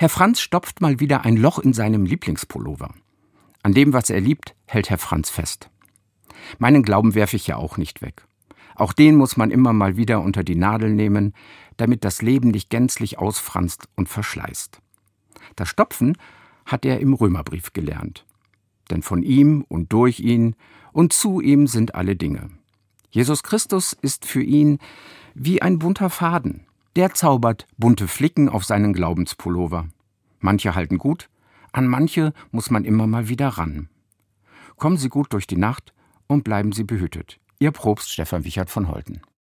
Herr Franz stopft mal wieder ein Loch in seinem Lieblingspullover. An dem, was er liebt, hält Herr Franz fest. Meinen Glauben werfe ich ja auch nicht weg. Auch den muss man immer mal wieder unter die Nadel nehmen, damit das Leben nicht gänzlich ausfranst und verschleißt. Das Stopfen hat er im Römerbrief gelernt. Denn von ihm und durch ihn und zu ihm sind alle Dinge. Jesus Christus ist für ihn wie ein bunter Faden. Der zaubert bunte Flicken auf seinen Glaubenspullover. Manche halten gut, an manche muss man immer mal wieder ran. Kommen Sie gut durch die Nacht und bleiben Sie behütet. Ihr Propst Stefan Wichert von Holten.